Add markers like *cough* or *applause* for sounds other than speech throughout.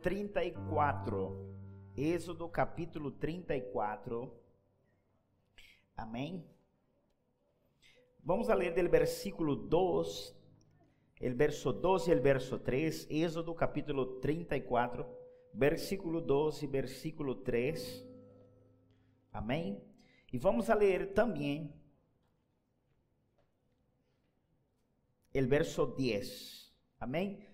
34. Êxodo capítulo 34. Amém? Vamos a ler del versículo 2, el verso 2 y el verso 3. Êxodo capítulo 34, versículo 2 y versículo 3. Amém? E vamos a ler também el verso 10. Amém?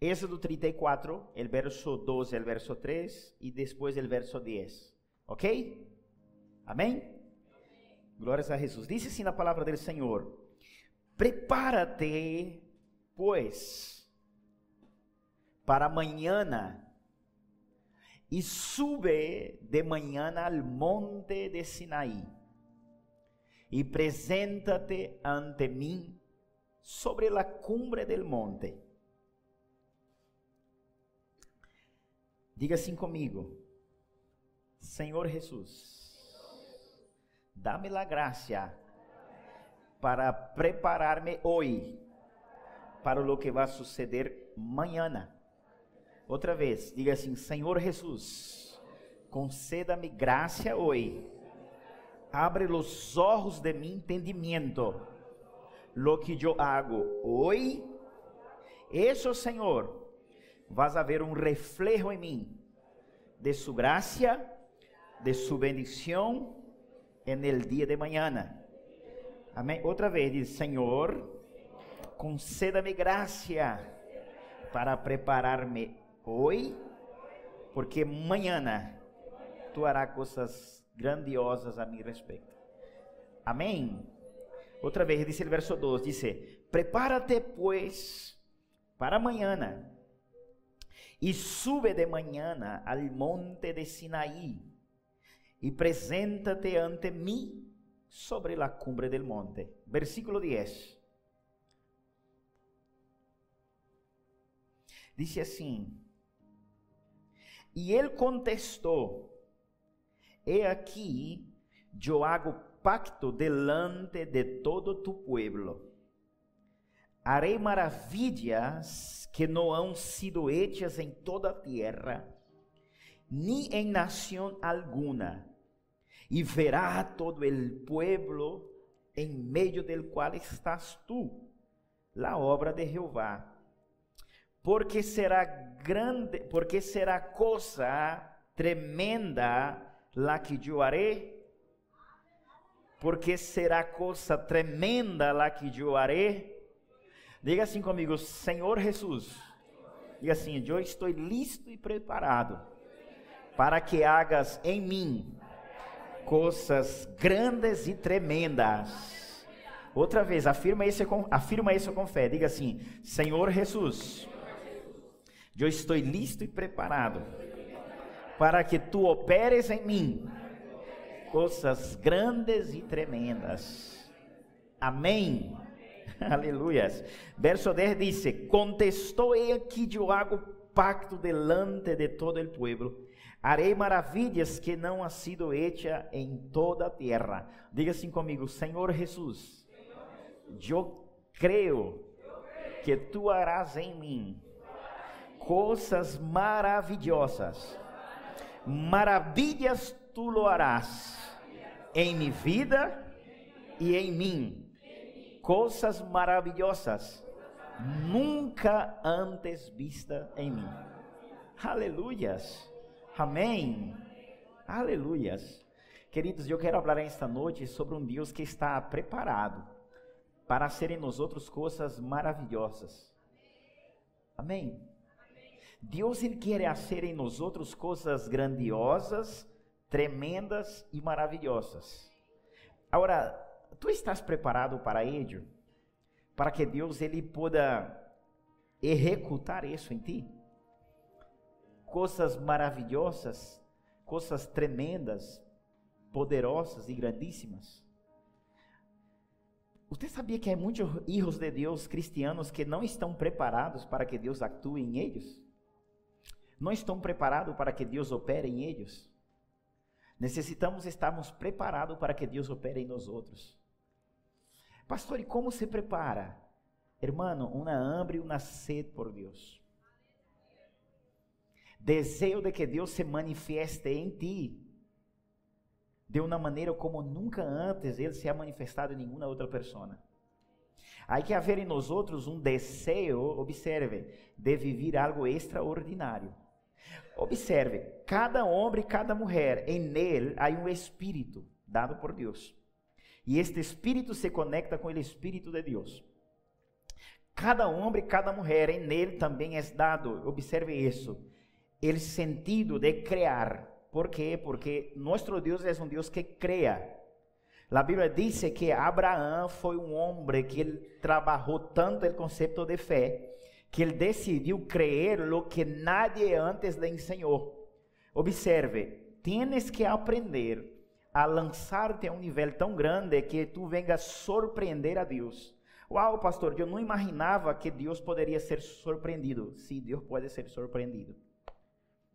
Êxodo 34, el verso 12, el verso 3 e depois el verso 10. Ok? Amém? Glórias a Jesus. Diz assim na palavra do Senhor: Prepara-te, pois, para amanhã e sube de manhã al monte de Sinaí e presenta-te ante mim sobre la cumbre del monte. Diga assim comigo: Senhor Jesus dá-me a graça para preparar-me hoje para o que vai suceder amanhã. Outra vez, diga assim: Senhor Jesus, conceda-me graça hoje. Abre os olhos de mi entendimento. Lo que eu hago hoje, isso, Senhor, vas a ver um reflejo em mim de su graça, de su bendição en el dia de mañana. Amém? Outra vez, diz: Senhor, conceda-me graça para preparar-me hoje, porque amanhã tu harás coisas grandiosas a mi respeito. Amém? Outra vez, diz o verso 2: diz: Prepárate, pues, para amanhã e sube de manhã al monte de Sinaí e presenta-te ante mim sobre la cumbre del monte. Versículo 10. Dice assim: E ele contestou: He aqui, eu hago pacto delante de todo tu pueblo. Harei maravilhas que não han sido hechas em toda a terra, ni em nação alguna e verá todo o pueblo em meio del qual estás tu, la obra de Jehová. Porque será grande, porque será coisa tremenda la que eu haré. Porque será coisa tremenda la que eu haré. Diga assim comigo, Senhor Jesus. Diga assim, eu estou listo e preparado para que hagas em mim coisas grandes e tremendas. Outra vez, afirma isso, afirma isso com fé. Diga assim: Senhor Jesus, eu estou listo e preparado para que tu operes em mim coisas grandes e tremendas. Amém. *laughs* Aleluias. Verso 10 diz: Contestou ele que eu hago pacto delante de todo o povo Harei maravilhas que não ha sido hecha em toda a terra. Diga assim comigo, Senhor Jesus, eu creio que tu harás em mim coisas maravilhosas. Maravilhas tu lo harás em minha vida e em mim. Coisas maravilhosas nunca antes vista em mim. Aleluias. Amém. Aleluias. Queridos, eu quero falar esta noite sobre um Deus que está preparado para ser em nós outros coisas maravilhosas. Amém. Deus ele quer fazer em nós outros coisas grandiosas, tremendas e maravilhosas. Agora, tu estás preparado para ello? Para que Deus ele possa executar isso em ti? coisas maravilhosas, coisas tremendas, poderosas e grandíssimas. Você sabia que há muitos filhos de Deus cristianos que não estão preparados para que Deus atue em eles? Não estão preparados para que Deus opere em eles? Necessitamos estarmos preparados para que Deus opere em nós outros. Pastor, e como se prepara? Hermano, uma hambre e uma sede por Deus. Desejo de que Deus se manifeste em ti de uma maneira como nunca antes ele se ha manifestado em nenhuma outra pessoa. Há que haver em nós outros um desejo, observe, de viver algo extraordinário. Observe, cada homem e cada mulher, em ele há um espírito dado por Deus. E este espírito se conecta com o espírito de Deus. Cada homem cada mulher, em ele também é dado, observe isso, o sentido de criar. ¿Por quê? Porque nosso Deus é um Deus que crea. A Bíblia diz que Abraão foi um homem que ele trabalhou tanto o conceito de fé que ele decidiu crer lo que nadie antes le ensinou. Observe, tienes que aprender a lançar-te a um nível tão grande que tu vengas surpreender a Deus. Uau, pastor, eu não imaginava que Deus poderia ser surpreendido. Sim, Deus pode ser surpreendido.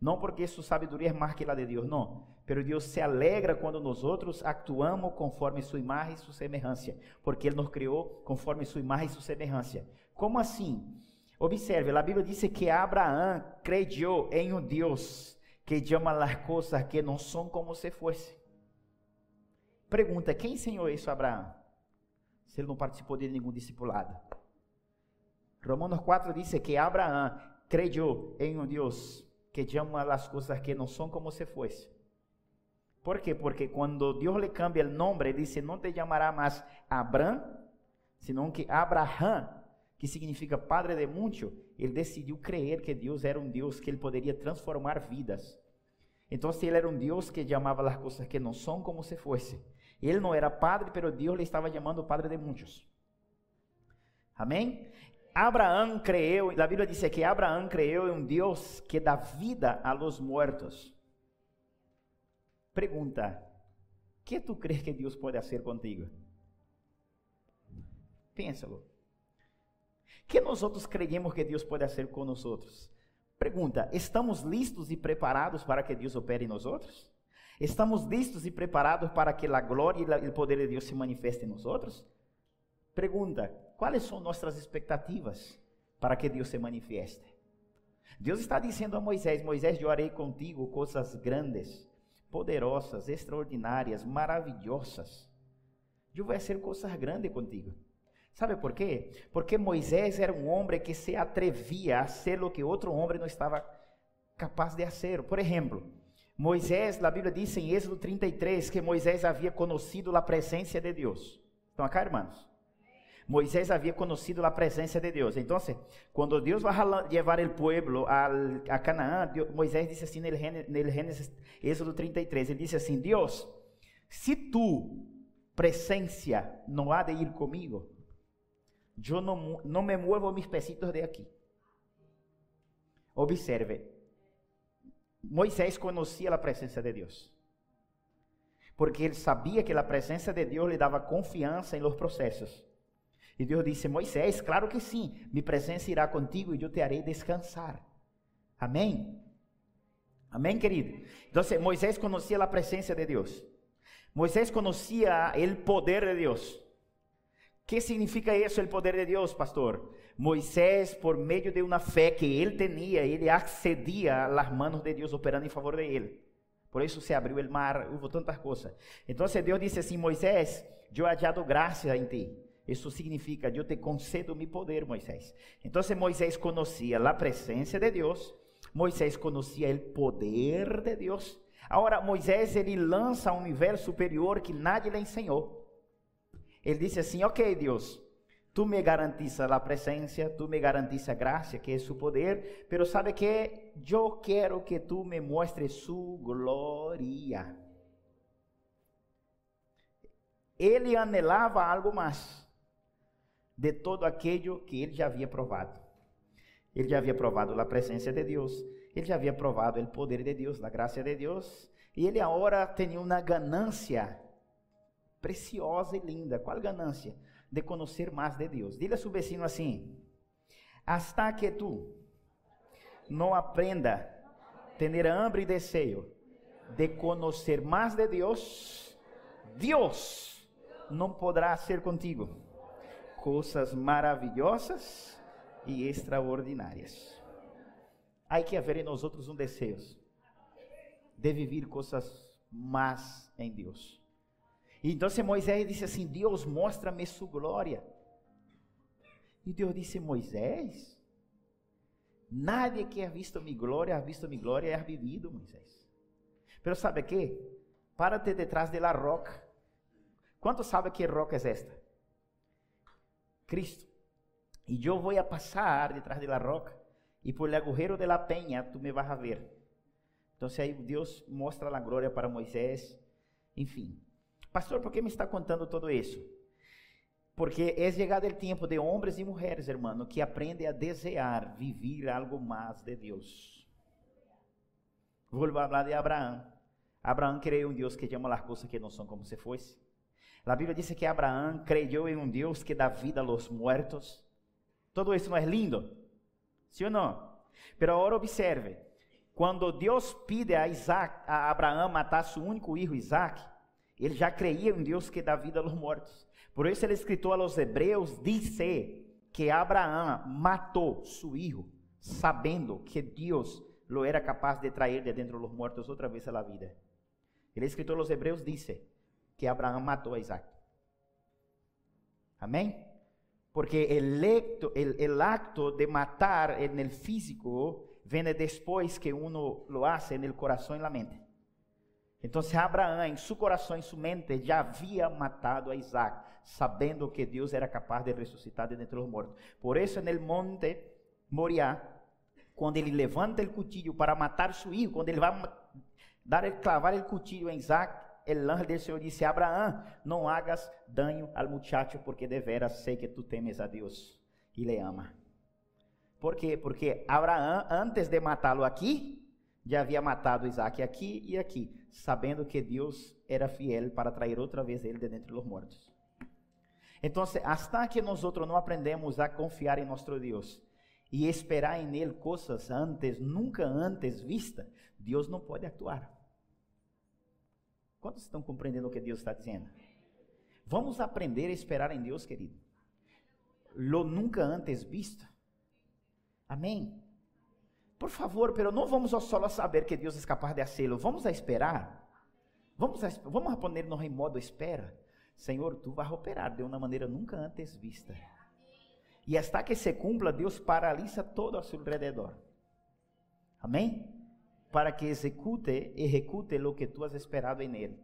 Não porque sua sabedoria é mais que a de Deus, não. Pero Deus se alegra quando nós outros actuamos conforme sua imagem e sua semelhança, porque Ele nos criou conforme sua imagem e sua semelhança. Como assim? Observe, a Bíblia diz que Abraão creu em um Deus que chama as coisas que não são como se fosse. Pergunta: quem ensinou isso a Abraão? Se ele não participou de nenhum discipulado. Romanos 4 diz que Abraão creu em um Deus que chama as coisas que não são como se fosse. ¿Por quê? Porque quando Deus lhe cambia o nome, diz: não te chamará mais Abraham, senão que Abraham que significa Padre de muitos, ele decidiu crer que Deus era um Deus que ele poderia transformar vidas. Então, ele era um Deus que chamava as coisas que não são como se fosse. Ele não era padre, mas Deus lhe estava chamando Padre de muitos. Amém? Abraão creu, a Bíblia diz que Abraão creu em um Deus que dá vida a los muertos. Pergunta: que tu crees que Deus pode fazer contigo? Pénsalo que nós outros creemos que Deus pode fazer com nós outros? Pergunta: estamos listos e preparados para que Deus opere em nós outros? Estamos listos e preparados para que a glória e o poder de Deus se manifestem em nós outros? Pergunta: quais são nossas expectativas para que Deus se manifeste? Deus está dizendo a Moisés: Moisés, eu harei contigo coisas grandes, poderosas, extraordinárias, maravilhosas. Eu vou fazer coisas grandes contigo. Sabe por quê? Porque Moisés era um homem que se atrevia a ser o que outro homem não estava capaz de fazer. Por exemplo, Moisés, a Bíblia diz em Êxodo 33 que Moisés havia conhecido a presença de Deus. Estão acá, irmãos? Moisés havia conhecido a presença de Deus. Então, quando Deus vai levar o povo a, Canaã, Moisés disse assim no Gênesis, Êxodo 33, ele disse assim, Deus, se tu, presença, não há de ir comigo, eu não, não me muevo mis pesitos de aqui. Observe, Moisés conhecia a presença de Deus. Porque ele sabia que a presença de Deus lhe dava confiança em los processos. E Deus disse: Moisés, claro que sim, minha presença irá contigo e eu te harei descansar. Amém? Amém, querido? Então, Moisés conhecia a presença de Deus. Moisés conhecia o poder de Deus. ¿Qué significa eso, el poder de Dios, pastor? Moisés, por medio de una fe que él tenía, él accedía a las manos de Dios operando en favor de él. Por eso se abrió el mar, hubo tantas cosas. Entonces Dios dice así, Moisés, he hallado gracia en ti. Eso significa, yo te concedo mi poder, Moisés. Entonces Moisés conocía la presencia de Dios, Moisés conocía el poder de Dios. Ahora Moisés, ele lança a um nível superior que nadie le enseñó. Ele disse assim: Ok, Deus, tu me garantiza a presença, tu me garantiza a graça, que é su poder, pero sabe que eu quero que tu me muestres su glória. Ele anelava algo mais de todo aquilo que ele já havia provado. Ele já havia provado a presença de Deus, ele já havia provado o poder de Deus, a graça de Deus, e ele agora tinha uma ganância preciosa e linda. Qual ganância? De conhecer mais de Deus. Diga a seu vecino assim: hasta que tu não aprenda ter hambre e desejo de conhecer mais de Deus, Deus não poderá ser contigo coisas maravilhosas e extraordinárias. Há que haver em nós outros um desejo de viver coisas más em Deus. Então Moisés disse assim: Deus, mostra-me sua glória. E Deus disse: Moisés, nadie que ha visto mi glória, ha visto mi glória ha vivido, Moisés. Pero sabe que? Párate detrás de la roca. ¿Cuántos sabe que roca es esta? Cristo. E eu vou a passar detrás de la roca e por el agujero de la peña tu me vas a ver. Então aí Deus mostra a glória para Moisés. Enfim. Pastor, por que me está contando todo isso? Porque é chegado o tempo de homens e mulheres, hermano, que aprendem a desejar viver algo mais de Deus. Vou falar de Abraão. Abraão creu em um Deus que chama as coisas que não são como se fosse. A Bíblia diz que Abraão creyó em um Deus que dá vida a los muertos. Todo isso não é lindo? Sim ou não? Pero agora observe, quando Deus pide a Isaac, a Abraão matar seu único filho Isaac, ele já creia em Deus que dá vida a los mortos. Por isso, o escritor a los hebreus disse que Abraão matou seu filho, sabendo que Deus lo era capaz de trazer de dentro dos mortos outra vez la vida. O escritor a los hebreus disse que Abraão matou a Isaac. Amém? Porque el, acto, de matar en el físico viene después que uno lo hace en el corazón y la mente. Entonces Abraão, em seu coração e sua mente, já havia matado a Isaac, sabendo que Deus era capaz de ressuscitar de entre os mortos. Por isso, no monte Moriá, quando ele levanta o cuchillo para matar seu filho, quando ele vai dar clavar o cuchillo em Isaac, el ángel del Senhor disse: Abraão, não hagas daño al muchacho, porque de veras sei que tu temes a Deus e le ama. Por quê? Porque Abraão, antes de matá-lo aqui, já havia matado Isaac aqui e aqui, sabendo que Deus era fiel para trazer outra vez ele de dentro dos mortos. Então, hasta que nós não aprendemos a confiar em nosso Deus e esperar em Ele coisas antes, nunca antes vistas, Deus não pode atuar. Quantos estão compreendendo o que Deus está dizendo? Vamos aprender a esperar em Deus, querido. Lo nunca antes visto. Amém? Por favor, pero não vamos só saber que Deus é capaz de fazê-lo. Vamos a esperar. Vamos a, vamos a ponernos em modo espera. Senhor, tu vas operar de uma maneira nunca antes vista. E hasta que se cumpla, Deus paralisa todo a seu redor. Amém? para que execute, execute lo que tu has esperado en él.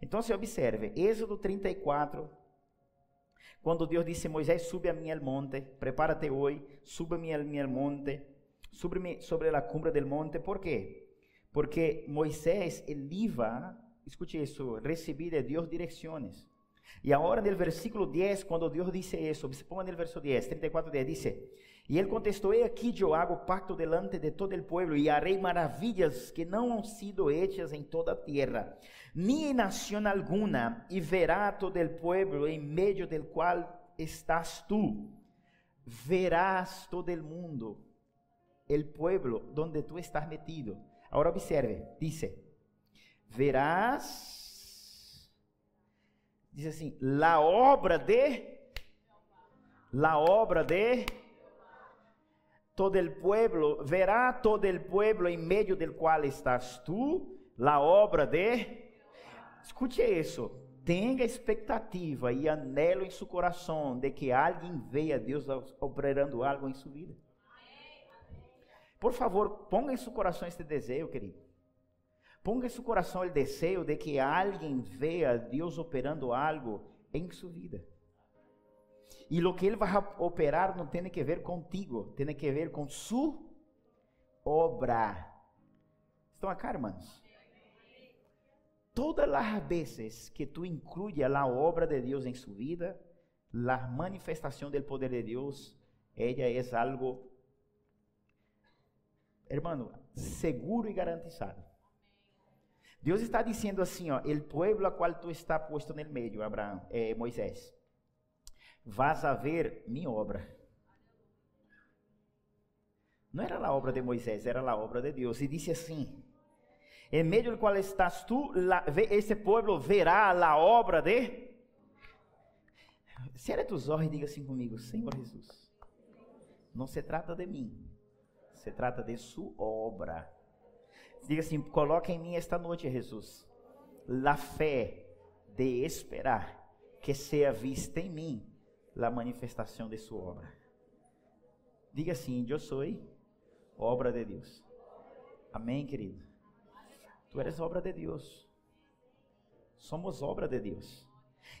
Então, se observe, Êxodo 34, quando Deus disse Moisés, sube a mim al monte, prepárate hoje, sube a mim al monte, sube sobre a cumbre del monte, por quê? Porque Moisés, ele iba, escute isso, recibir de Deus direções. E agora no versículo 10, quando Deus disse isso, ponga no verso 10, 34, 10, dice, e ele contestou: He aqui eu hago pacto delante de todo o povo e harei maravilhas que não han sido hechas em toda a terra, ni em nação alguna, e verá todo o povo em meio del qual estás tu. Verás todo el mundo, el pueblo donde tú estás metido. Ahora observe, dice, verás, dice assim, la obra de, la obra de todo el pueblo, verá todo el pueblo en medio del cual estás tú, la obra de. Escute isso. Tenha expectativa e anelo em seu coração de que alguém veja Deus operando algo em sua vida. Por favor, ponga em seu coração este desejo, querido. Ponga em seu coração o desejo de que alguém veja Deus operando algo em sua vida. E o que ele vai operar não tem que ver contigo, tem que ver com sua obra. Estão acá, irmãos? Todas as vezes que tu incluye a obra de Deus em sua vida, a manifestação do poder de Deus, ela é algo, hermano, seguro e garantizado. Deus está dizendo assim, ó, o povo a qual tu está posto no meio, Abraão, eh, Moisés vas a ver minha obra. Não era a obra de Moisés, era a obra de Deus. E disse assim: Em meio do qual estás tu, esse povo verá a obra de. Cierra tus olhos e diga assim comigo: Senhor Jesus, não se trata de mim, se trata de sua obra. Diga assim: coloque em mim esta noite, Jesus, a fé de esperar que seja vista em mim a manifestação de sua obra. Diga assim: Eu sou obra de Deus. Amém, querido? Tu eres obra de Deus. Somos obra de Deus.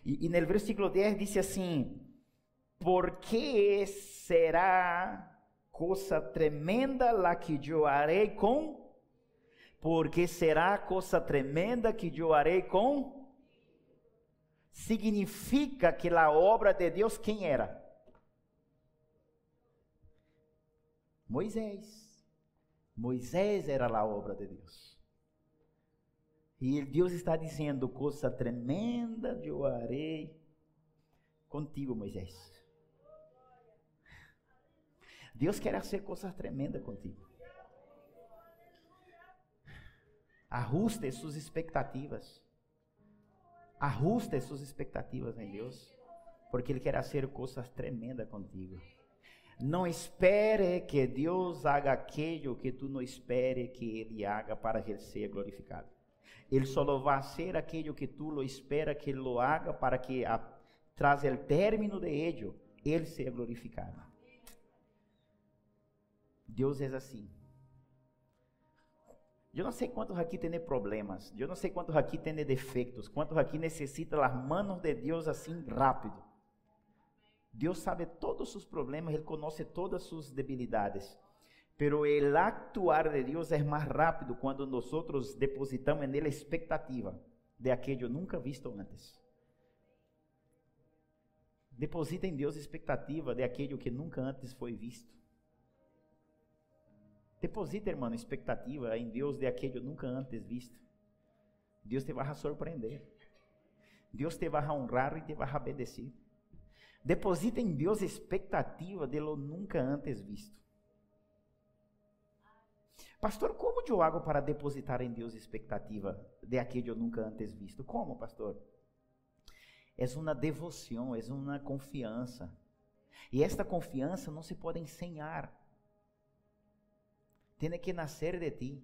E, e no versículo 10 diz assim: Porque será coisa tremenda la que eu harei com? Porque será coisa tremenda que eu harei com? Significa que a obra de Deus quem era? Moisés. Moisés era a obra de Deus. E Deus está dizendo: coisa tremenda eu harei contigo, Moisés. Deus quer fazer coisas tremendas contigo. Ajuste suas expectativas. Ajuste suas expectativas em Deus, porque Ele quer fazer coisas tremendas contigo. Não espere que Deus haga aquilo que tu não espere que Ele haga para que Ele seja glorificado. Ele só vai fazer aquilo que tu lo espera que Ele lo haga para que, tras o término de ello, Ele seja glorificado. Deus é assim. Eu não sei quantos aqui têm problemas, eu não sei quantos aqui têm defeitos, quantos aqui necessitam as manos de Deus assim rápido. Deus sabe todos os problemas, Ele conhece todas suas debilidades. Pero el actuar de Deus é mais rápido quando nós depositamos nele a expectativa de aquilo nunca visto antes. Deposita em Deus a expectativa de aquilo que nunca antes foi visto. Deposita, irmão, expectativa em Deus de aquilo nunca antes visto. Deus te vai surpreender. Deus te vai honrar e te vai obedecer. Deposita em Deus expectativa de lo nunca antes visto. Pastor, como eu hago para depositar em Deus expectativa de aquilo nunca antes visto? Como, pastor? É uma devoção, é uma confiança. E esta confiança não se pode ensinar. Tem que nascer de ti.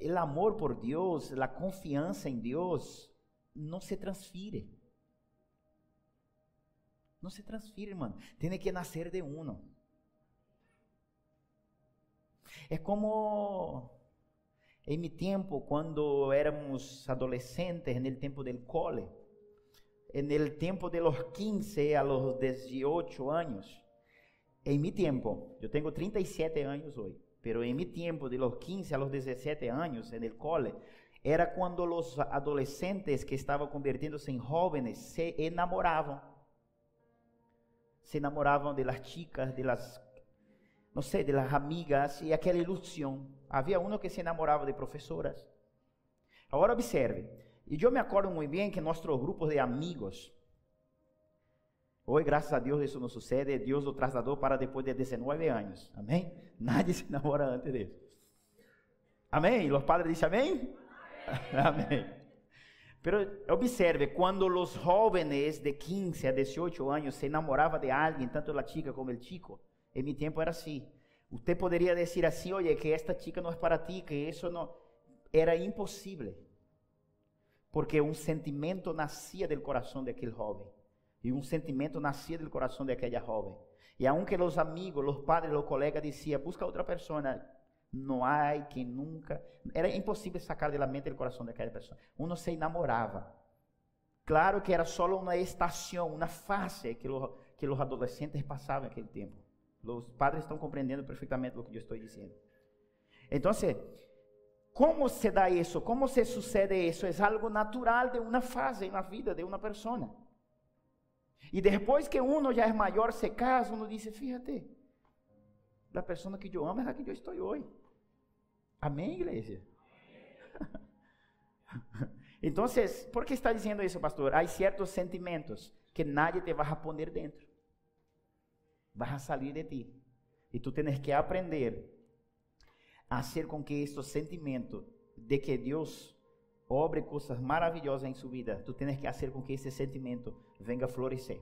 O amor por Deus, a confiança em Deus, não se transfere. Não se transfere, irmão. Tem que nascer de uno. É como em meu tempo, quando éramos adolescentes, no tempo do cole, no tempo de los 15 a los 18 anos, em meu tempo, eu tenho 37 anos hoje, pero em meu tempo, de los 15 a los 17 anos, no cole, era quando os adolescentes que estavam convirtiendo-se em jovens se enamoravam se enamoravam de las chicas, de las, no sé, de las amigas y aquella ilusión. Había uno que se enamorava de professoras. Agora observe, e eu me acordo muito bem que nossos grupos de amigos, hoje, graças a Deus, isso não sucede, Deus o trasladou para depois de 19 anos, amém? *laughs* Nadie se namora antes disso. Amém? E os padres dizem amém? Amém. *laughs* amém. Pero observe, quando os jovens de 15 a 18 anos se enamoravam de alguém, tanto a chica como o chico, em meu tempo era assim. Você poderia dizer assim, olha, que esta chica não é para ti, que isso não... Era impossível. Porque um sentimento nascia do coração daquele jovem. E um sentimento nascia do coração daquela jovem. E aunque os amigos, os padres, os colegas diziam, busca outra pessoa, não há quem nunca. Era impossível sacar da mente e do coração daquela pessoa. Um se enamorava. Claro que era só uma estação, uma fase que, os, que adolescentes passavam naquele tempo. Os padres estão compreendendo perfeitamente o que eu estou dizendo. Então, como se dá isso? Como se sucede isso? É algo natural de uma fase na vida de uma pessoa. E depois que uno já é maior, se casa, uno diz: fíjate, a pessoa que eu amo é a que eu estou hoje. Amém, igreja? *laughs* Então, por que está dizendo isso, pastor? Há certos sentimentos que nadie te vai a poner dentro. Vai a sair de ti. E tu tens que aprender a hacer com que estes sentimentos de que Deus obre coisas maravilhosas em sua vida, tu tens que fazer com que esse sentimento venga a florescer.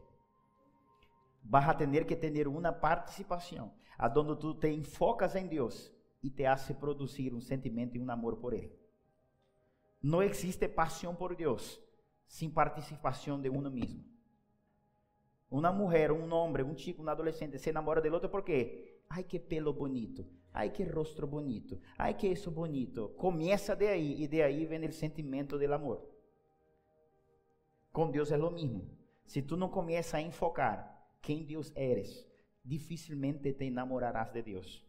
vas a tener que tener una participación a donde tú te enfocas en Dios y te hace producir un sentimiento y un amor por Él. No existe pasión por Dios sin participación de uno mismo. Una mujer, un hombre, un chico, un adolescente se enamora del otro porque, ay, qué pelo bonito, ay, qué rostro bonito, ay, qué eso bonito. Comienza de ahí y de ahí viene el sentimiento del amor. Com Deus é o mesmo. Se tu não começa a enfocar quem Deus eres, dificilmente te enamorarás de Deus.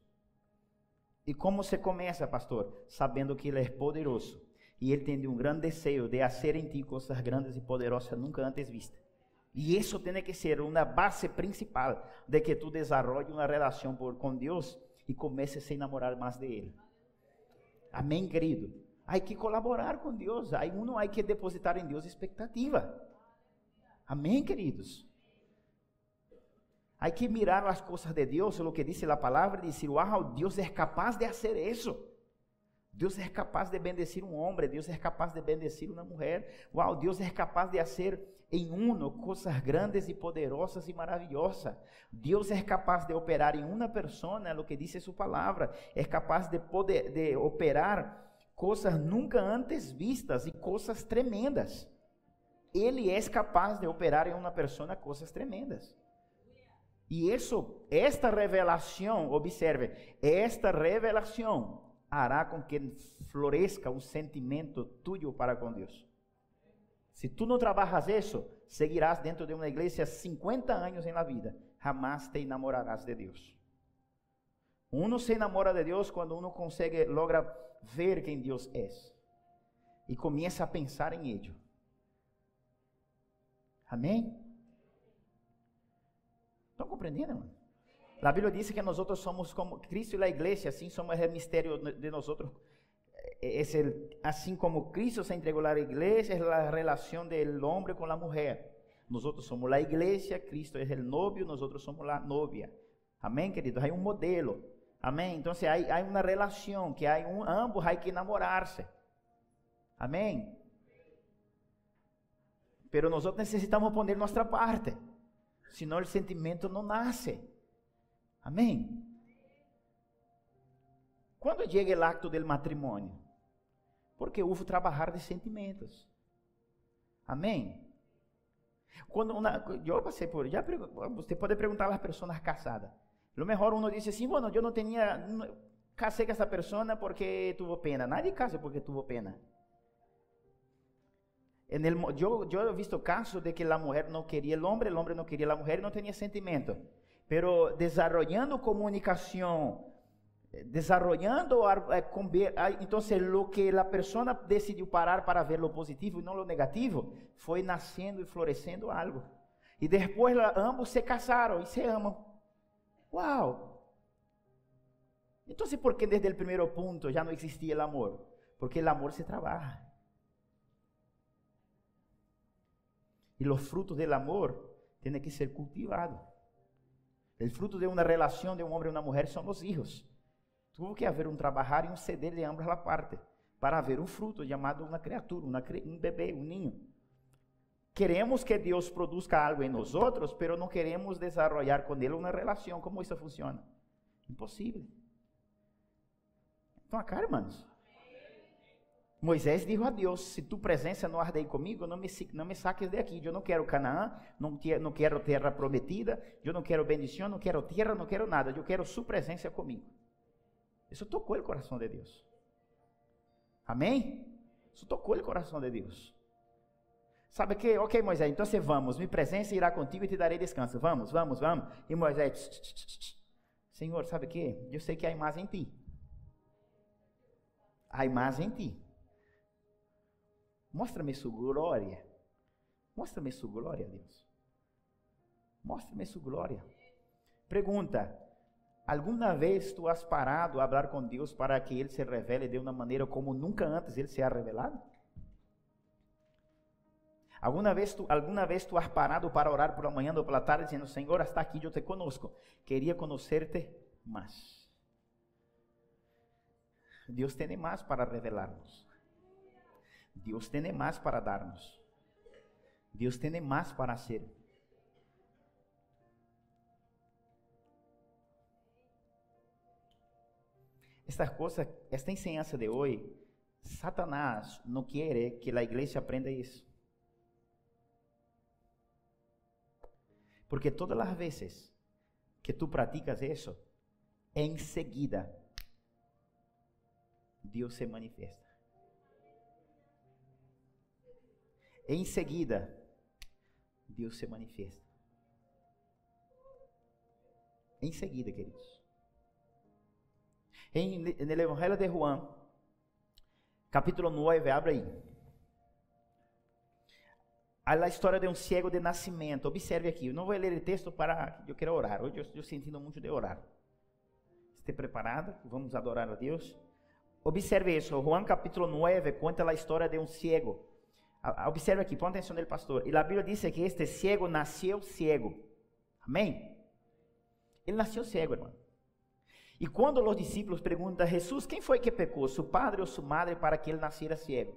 E como se começa, pastor? Sabendo que Ele é poderoso e Ele tem um grande desejo de fazer em ti coisas grandes e poderosas nunca antes vistas. E isso tem que ser uma base principal de que tu desenvolve uma relação com Deus e comece a se enamorar mais de Ele. Amém, querido? Hay que colaborar com Deus. Aí uno hay que depositar em Deus expectativa. Amém, queridos. Hay que mirar as coisas de Deus, o que diz a palavra, e dizer, wow, Deus é capaz de fazer isso. Deus é capaz de bendecir um homem, Deus é capaz de bendecir uma mulher. Uau, Deus é capaz de fazer em uno coisas grandes e poderosas e maravilhosas. Deus é capaz de operar em uma pessoa, o que diz sua palavra, é capaz de poder de operar coisas nunca antes vistas e coisas tremendas. Ele é capaz de operar em uma pessoa coisas tremendas. E isso, esta revelação, observe, esta revelação hará com que floresca um sentimento tuyo para com Deus. Se tu não trabalhas isso, seguirás dentro de uma igreja 50 anos em la vida, jamás te enamorarás de Deus. Uno se enamora de Deus quando uno consegue, logra ver quem Deus é e começa a pensar em Ele. Amém? Estão compreendendo, irmão? A Bíblia diz que nós somos como Cristo e a igreja, assim somos o mistério de nós. É assim como Cristo se entregou à igreja, é a relação do homem com a mulher. Nós somos a igreja, Cristo é o novio, nós somos a novia. Amém, queridos? Há um modelo. Amém? Então, há, há uma relação que há um, ambos há que namorar-se. Amém? Pero nós necessitamos poner nossa parte, senão o sentimento não nasce. Amém? Quando chega o acto do matrimônio? Porque houve trabalhar de sentimentos. Amém? Quando uma, eu passei por, já você pode perguntar às pessoas casadas. Lo mejor uno dice, sí, bueno, yo no tenía, no, casé con esa persona porque tuvo pena. Nadie casa porque tuvo pena. En el, yo, yo he visto casos de que la mujer no quería el hombre, el hombre no quería la mujer y no tenía sentimiento. Pero desarrollando comunicación, desarrollando, entonces lo que la persona decidió parar para ver lo positivo y no lo negativo, fue naciendo y floreciendo algo. Y después ambos se casaron y se aman. Uau! Então, por que desde o primeiro ponto já não existia o amor? Porque o amor se trabalha. E os frutos do amor têm que ser cultivados. O fruto de uma relação de um homem e uma mulher são os filhos. Tuvo que haver um trabalhar e um ceder de ambas as partes para haver um fruto chamado uma criatura, uma, um bebê, um ninho. Queremos que Deus produza algo em nós, pero não queremos desarrollar com Ele uma relação. Como isso funciona? Impossível. Estão acá, irmãos? Moisés disse a Deus: Se tu presença não arde comigo, não me, não me saques de aqui. Eu não quero Canaã, não, quero terra prometida, eu não quero bendição, não quero terra, não quero nada. Eu quero sua presença comigo. Isso tocou o coração de Deus. Amém? Isso tocou o coração de Deus. Sabe que, ok, Moisés, então você vamos, minha presença irá contigo e te darei descanso. Vamos, vamos, vamos. E Moisés, tch, tch, tch, Senhor, sabe que? Eu sei que há mais em ti. Há mais em ti. Mostra-me sua glória. Mostra-me sua glória, Deus. Mostra-me sua glória. Pergunta: Alguma vez tu has parado a falar com Deus para que Ele se revele de uma maneira como nunca antes Ele se ha revelado? Alguma vez, tu, alguma vez tu has parado para orar por la mañana ou pela tarde dizendo, Senhor, hasta aqui eu te conozco. Queria conhecerte mais. Deus tem mais para revelar-nos. Deus tem mais para darnos. Deus tem mais para hacer. Esta coisas, esta enseñanza de hoje, Satanás não quer que a Igreja aprenda isso, Porque todas as vezes que tú isso, eso, enseguida Deus se manifiesta. Em seguida, Deus se manifesta. Em seguida, queridos. Em, no Evangelho de Juan, capítulo 9, abre aí. A história de um cego de nascimento. Observe aqui. Eu não vou ler o texto para. Eu quero orar. Hoje eu estou sentindo muito de orar. Esteja preparado. Vamos adorar a Deus. Observe isso. Juan capítulo 9 conta a história de um cego. Observe aqui, põe atenção nele, pastor. E a Bíblia diz que este cego nasceu cego. Amém? Ele nasceu cego, irmão. E quando os discípulos perguntam a Jesus, quem foi que pecou, seu padre ou sua madre, para que ele nascera cego?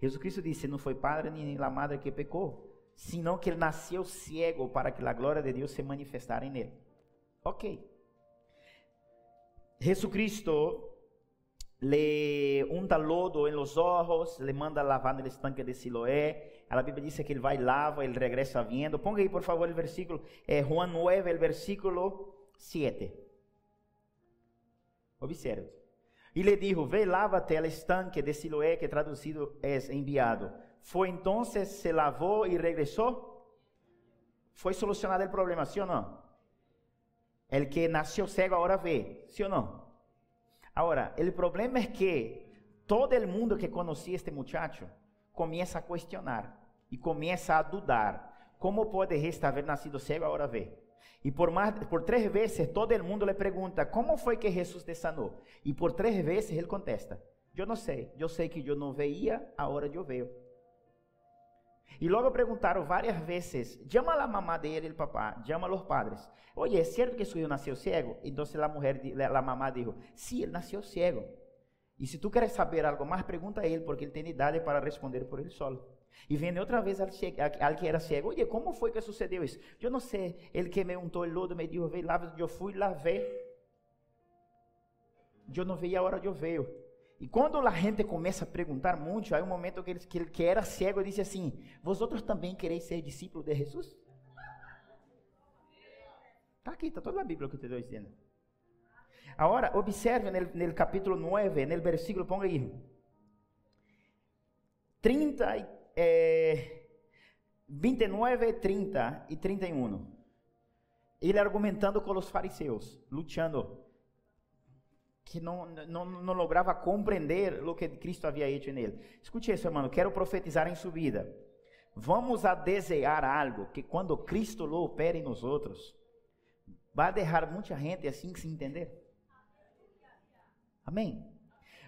Jesus Cristo disse, não foi padre nem a madre que pecou, senão que ele nasceu cego para que a glória de Deus se manifestara nele. Ok. Jesus Cristo le unta lodo en los ojos, le manda lavar no estanque de Siloé. A Bíblia diz que ele vai lava, ele regressa vindo. Ponga aí, por favor, o versículo, é Juan 9, o versículo 7. Observe. E lhe dijo, ve, lávate al estanque de Siloé, que traduzido é enviado. Foi então, se lavou e regressou. Foi solucionado o problema, sim ou não? El que nasceu cego agora vê, sim ou não? Ahora, el problema es que todo el mundo que conocía a este muchacho comienza a cuestionar y comienza a dudar. ¿Cómo puede este haber nacido ciego ahora ve? Y por, más, por tres veces todo mundo le pregunta, ¿cómo fue que Jesús te sanó? Y por tres veces él contesta, yo no sé, yo sé que yo no veía, ahora yo veo. E logo perguntaram várias vezes: chama a mamá dele, o papá, chama os padres. Oye, é certo que seu filho nasceu cego? Então a mulher, a mamá disse: Sim, ele nasceu cego. E se tu queres saber algo mais, pergunta a ele, porque ele tem idade para responder por ele solo. E vem outra vez al, al, que era cego. Oye, como foi que sucedeu isso? Eu não sei. Ele que me untou o lodo me disse: Vem lá, eu fui lá ver. Eu não veia a hora de eu veio. E quando a gente começa a perguntar muito, aí um momento que ele, que ele que era cego disse assim: Vosotros também quereis ser discípulos de Jesus? Está aqui, está toda a Bíblia que eu estou dizendo. Agora, observe no, capítulo 9, no versículo, ponga aí. 30, eh, 29, 30 e 31. Ele argumentando com os fariseus, lutando que não, não, não lograva compreender o que Cristo havia feito nele. Escute isso, irmão, quero profetizar em sua vida. Vamos a desejar algo que quando Cristo lo opere nós outros, vai deixar muita gente assim sem entender. Amém?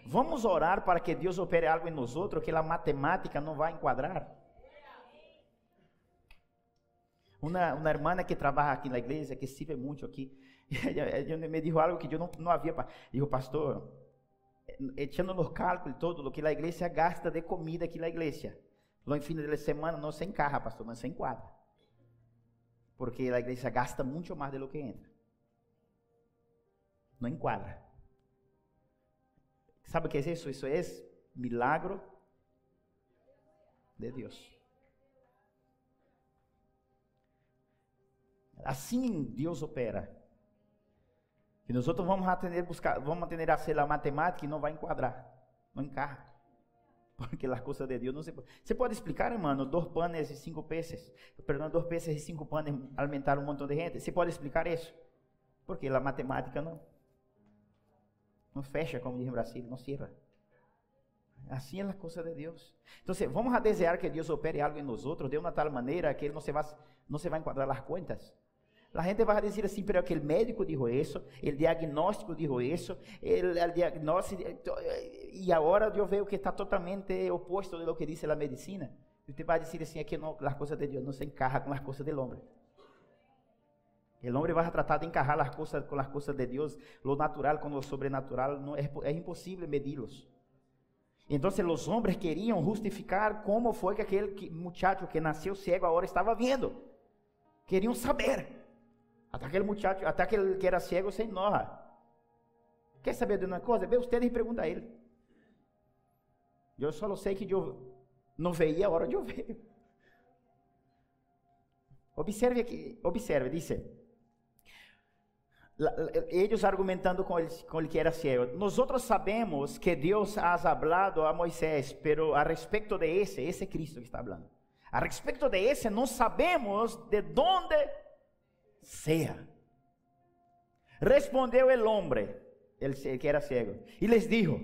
Vamos orar para que Deus opere algo em nós outros que a matemática não vai enquadrar. Uma, uma irmã que trabalha aqui na igreja, que estive muito aqui, *laughs* Ele me dijo algo que eu não, não havia. Dijo, pastor, echando los cálculos todo lo que a igreja gasta de comida aqui na igreja. Lo fim de semana não se encarra, pastor, não se enquadra. Porque a igreja gasta muito mais de lo que entra. Não enquadra. ¿Sabe o que é isso? Isso é milagro de Deus. Assim Deus opera. E nós outros vamos atender buscar, vamos atender a ser a matemática e não vai enquadrar, não encarra. *laughs* Porque a coisa de Deus não se pode. Você pode explicar, irmão, dois panes e cinco peces, perdão, dois peces e cinco panes alimentaram um montão de gente? Você pode explicar isso? Porque a matemática não não fecha, como diz em Brasil, não cierra. Assim é a coisa de Deus. Então, vamos a desejar que Deus opere algo em nós outros de uma tal maneira que Ele não se vai, não se vai enquadrar as contas. A gente vai dizer assim, pero que o médico dijo isso, o diagnóstico dijo isso, o diagnóstico, e agora eu vejo que está totalmente oposto de lo que diz a medicina. Você vai dizer assim, é que não, as coisas de Deus não se encaixam com as coisas do homem. O homem vai tratar de encajar as coisas com as coisas de Deus, lo natural com lo sobrenatural, não é, é impossível medirlos. Então, os homens queriam justificar como foi que aquele muchacho que nasceu cego agora estava vendo. Queriam saber. Até aquele muchacho, até aquele que era cego se enoja. Quer saber de uma coisa? Vê você e pergunta a ele. Eu só sei que eu não veia a hora de eu ver. Observe aqui, observe, disse. Eles argumentando com ele, com ele que era ciego. Nós sabemos que Deus ha hablado a Moisés, pero a respeito de esse, esse é Cristo que está falando. A respeito de esse, não sabemos de onde seja. Respondeu o homem, ele que era cego, e les dijo: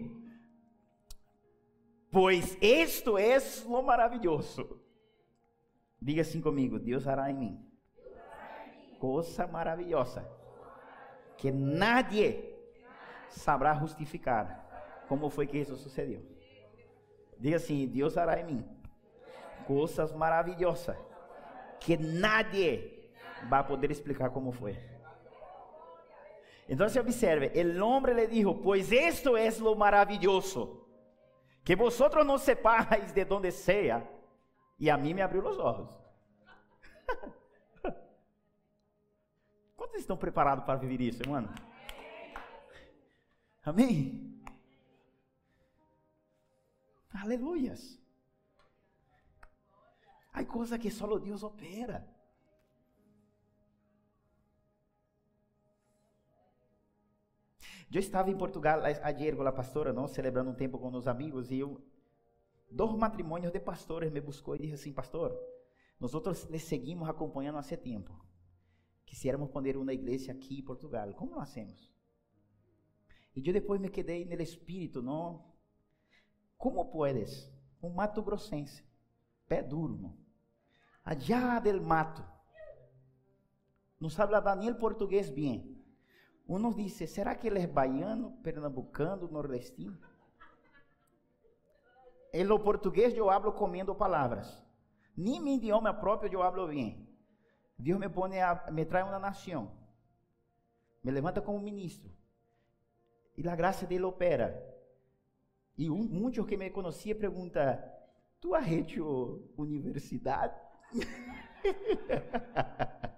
Pois isto é lo maravilhoso. Diga assim comigo: Deus hará em mim coisa maravilhosa que nadie sabrá justificar como foi que isso sucedeu. Diga assim: Deus hará em mim coisas maravilhosas que nadie vai poder explicar como foi. Então, observe, o homem le dijo, pues esto es lo maravilloso, que vosotros no sepáis de donde sea, e a mim me abriu os olhos. Quantos *laughs* estão preparados para viver isso, mano? Amém? Aleluias. Há coisas que só Deus opera. Eu estava em Portugal ayer com a pastora, não, celebrando um tempo com os amigos, e eu, dois matrimônios de pastores me buscou e disse assim, pastor, nós outros lhe seguimos acompanhando há tempo. Quisiéramos poner uma igreja aqui em Portugal. Como nós hacemos? E eu depois me quedei no espírito, não? Como puedes? Um mato grossense, pé duro, não? Allá del mato. Sabe falar nem português bem. Uno dice, será que ele é baiano, pernambucano, nordestino? Em lo português eu hablo comendo palavras. Nem meu idioma próprio eu hablo bem. Deus me pone a, me traz uma nação. Me levanta como ministro. E a graça dele opera. E um, muitos que me conheciam perguntam, tu has hecho universidade? *laughs*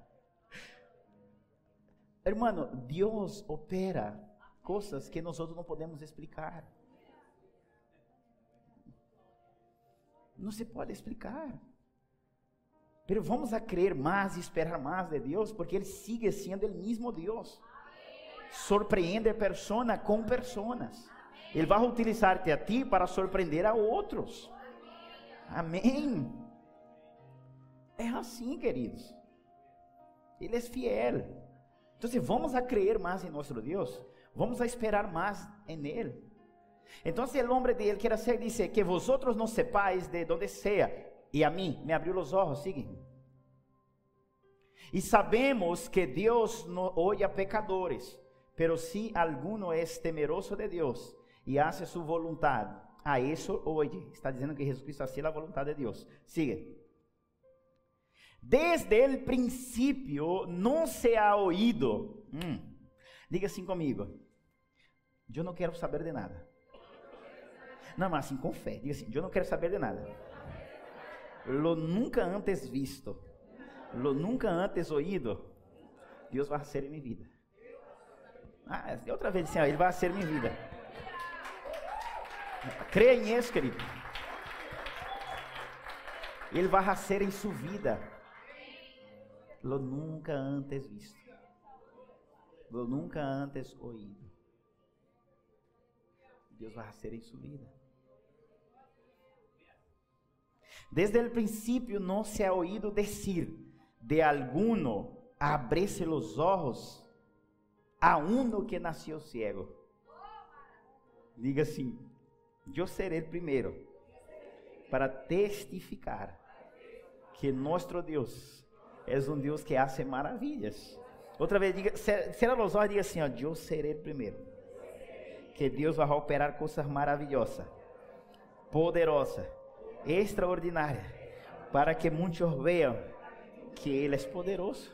Hermano, Deus opera coisas que nós não podemos explicar. Não se pode explicar. Mas vamos a crer mais e esperar mais de Deus, porque Ele sigue sendo o mesmo Deus. Surpreende a persona com personas. Ele vai utilizar-te a ti para surpreender a outros. Amém. É assim, queridos. Ele é fiel. Então, vamos a creer mais em nosso Deus, vamos a esperar mais em Ele. Então, o homem de Ele que era ser dice que vosotros não sepáis de onde seja, e a mim me abriu os olhos, sigue. E sabemos que Deus não olha pecadores, pero se alguno é temeroso de Deus e hace sua vontade, a isso oye. Está dizendo que Jesus Cristo hacía a vontade de Deus. Sigue. Desde el princípio não se ha oído. Hum. Diga assim comigo. Eu não quero saber de nada. Não, mas assim com fé. Diga assim: Eu não quero saber de nada. Lo nunca antes visto. Lo nunca antes oído. Deus vai ser em minha vida. Ah, outra vez assim, ó, Ele vai ser minha vida. Creia em isso, querido. Ele vai ser em sua vida lo nunca antes visto, lo nunca antes oído. Deus vai fazer em sua vida. Desde o princípio não se ha oído dizer de alguno abrese los ojos a uno que nasceu ciego. Diga assim: Eu serei o primeiro para testificar que nosso Deus És um Deus que hace maravilhas. Outra vez, diga, será olhos diga assim, ó, eu serei primeiro. Que Deus vai operar coisas maravilhosas, poderosas, extraordinárias, para que muitos vejam que Ele é poderoso.